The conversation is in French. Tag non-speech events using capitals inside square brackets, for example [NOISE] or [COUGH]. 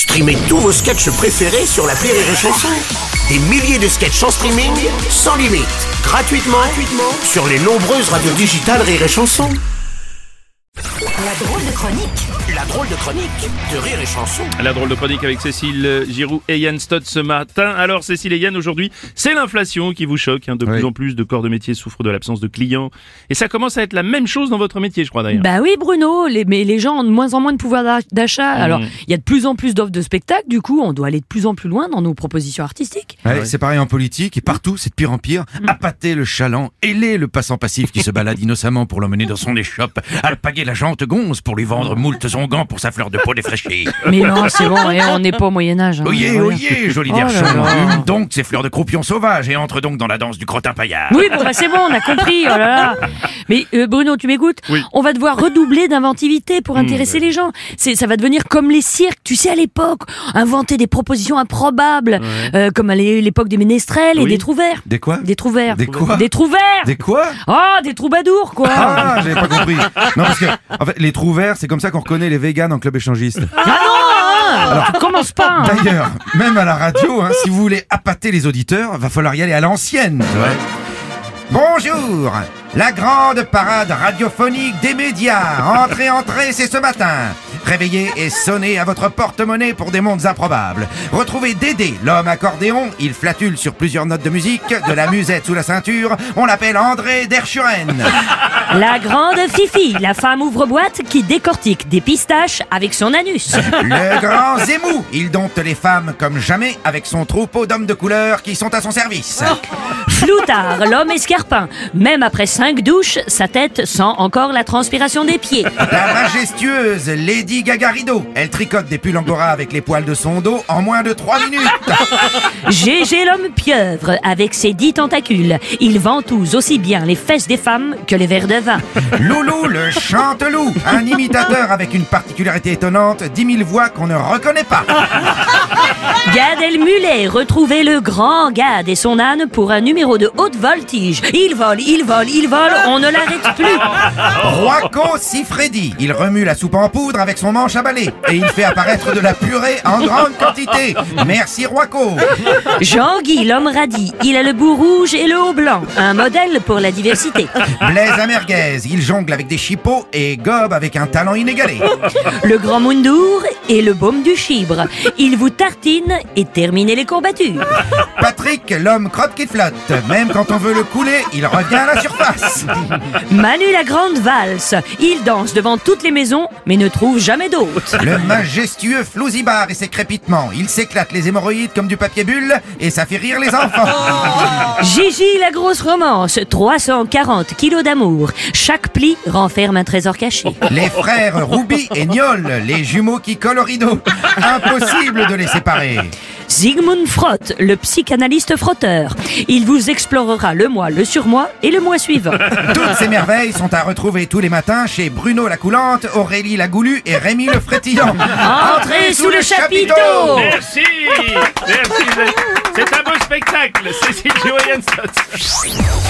Streamez tous vos sketchs préférés sur la Rire et Chanson. Des milliers de sketchs en streaming, sans limite, gratuitement, gratuitement sur les nombreuses radios digitales Rire et Chanson. La drôle de chronique. La drôle de chronique de Rire et Chanson. La drôle de chronique avec Cécile Giroux et Yann Stott ce matin. Alors Cécile et Yann, aujourd'hui, c'est l'inflation qui vous choque. hein. De plus en plus de corps de métier souffrent de l'absence de clients. Et ça commence à être la même chose dans votre métier, je crois d'ailleurs. Bah oui, Bruno, les, mais les gens ont de moins en moins de pouvoir d'a- d'achat. Mmh. Alors, il y a de plus en plus d'offres de spectacles, du coup, on doit aller de plus en plus loin dans nos propositions artistiques. Ouais, C'est pareil en politique et partout, c'est de pire en pire. Appâter le chaland, ailer le passant passif qui se balade [LAUGHS] innocemment pour l'emmener dans son échoppe, alpaguer la jante gonze pour lui vendre moult onguents pour sa fleur de peau défraîchée. [LAUGHS] Mais non, c'est bon, et on n'est pas au Moyen-Âge. hein, Oyez, oyez, joli Oh là. hume donc ces fleurs de croupion sauvage et entre donc dans la danse du crottin paillard. Oui, bon, bah, c'est bon, on a compris. Oh là là. [LAUGHS] Mais euh, Bruno, tu m'écoutes Oui. On va devoir redoubler d'inventivité pour intéresser les gens. C'est, ça va devenir comme les cirques, tu sais, à l'époque, inventer des propositions improbables, euh, comme à l'é- l'époque des ménestrels et des trous verts. Des quoi? Des trous verts. Des quoi? Des trous verts. Des quoi? Oh, des troubadours, quoi. Ah, j'avais pas compris. Non, parce que, en fait, les trous verts, c'est comme ça qu'on reconnaît les véganes en club échangiste. Ah non, hein, tu commences pas. hein. D'ailleurs, même à la radio, hein, si vous voulez appâter les auditeurs, va falloir y aller à l'ancienne. Bonjour La grande parade radiophonique des médias. Entrez, entrez, c'est ce matin. Réveillez et sonnez à votre porte-monnaie pour des mondes improbables. Retrouvez Dédé, l'homme accordéon. Il flatule sur plusieurs notes de musique, de la musette sous la ceinture. On l'appelle André Derchuren. La grande Fifi, la femme ouvre-boîte qui décortique des pistaches avec son anus. Le grand Zemou. Il dompte les femmes comme jamais avec son troupeau d'hommes de couleur qui sont à son service. Floutard, l'homme escarpin. Même après cinq douches, sa tête sent encore la transpiration des pieds. La majestueuse Lady Gagarido. Elle tricote des pulls angora avec les poils de son dos en moins de 3 minutes. [LAUGHS] Gégé l'homme pieuvre avec ses dix tentacules. Il ventouse aussi bien les fesses des femmes que les verres de vin. Loulou le chanteloup. Un imitateur avec une particularité étonnante, 10 000 voix qu'on ne reconnaît pas. [LAUGHS] Gad Elmulet, retrouvez le grand Gad et son âne pour un numéro de haute voltige. Il vole, il vole, il vole, on ne l'arrête plus. Roico Sifredi. Il remue la soupe en poudre avec son manche à balai. Et il fait apparaître de la purée en grande quantité. Merci Roico. Jean-Guy, l'homme radis. Il a le bout rouge et le haut blanc. Un modèle pour la diversité. Blaise à merguez. Il jongle avec des chipots et gobe avec un talent inégalé. Le grand Moundour et le baume du chibre. Il vous tartine et terminez les courbatures. [LAUGHS] Patrick, l'homme crotte qui flotte. Même quand on veut le couler, il revient à la surface. [LAUGHS] Manu la grande valse. Il danse devant toutes les maisons, mais ne trouve jamais d'hôte. Le majestueux Flouzibar et ses crépitements. Il s'éclate les hémorroïdes comme du papier bulle et ça fait rire les enfants. [LAUGHS] Gigi la grosse romance. 340 kilos d'amour. Chaque pli renferme un trésor caché. Les frères Roubi et Niol, les jumeaux qui collent au rideau. Impossible de les séparer. Sigmund Frott, le psychanalyste frotteur. Il vous explorera le mois, le surmois et le mois suivant. [LAUGHS] Toutes ces merveilles sont à retrouver tous les matins chez Bruno la Coulante, Aurélie la Goulue et Rémi le Frétillant. Entrez sous le chapiteau Merci Merci C'est un beau spectacle Cécile Stott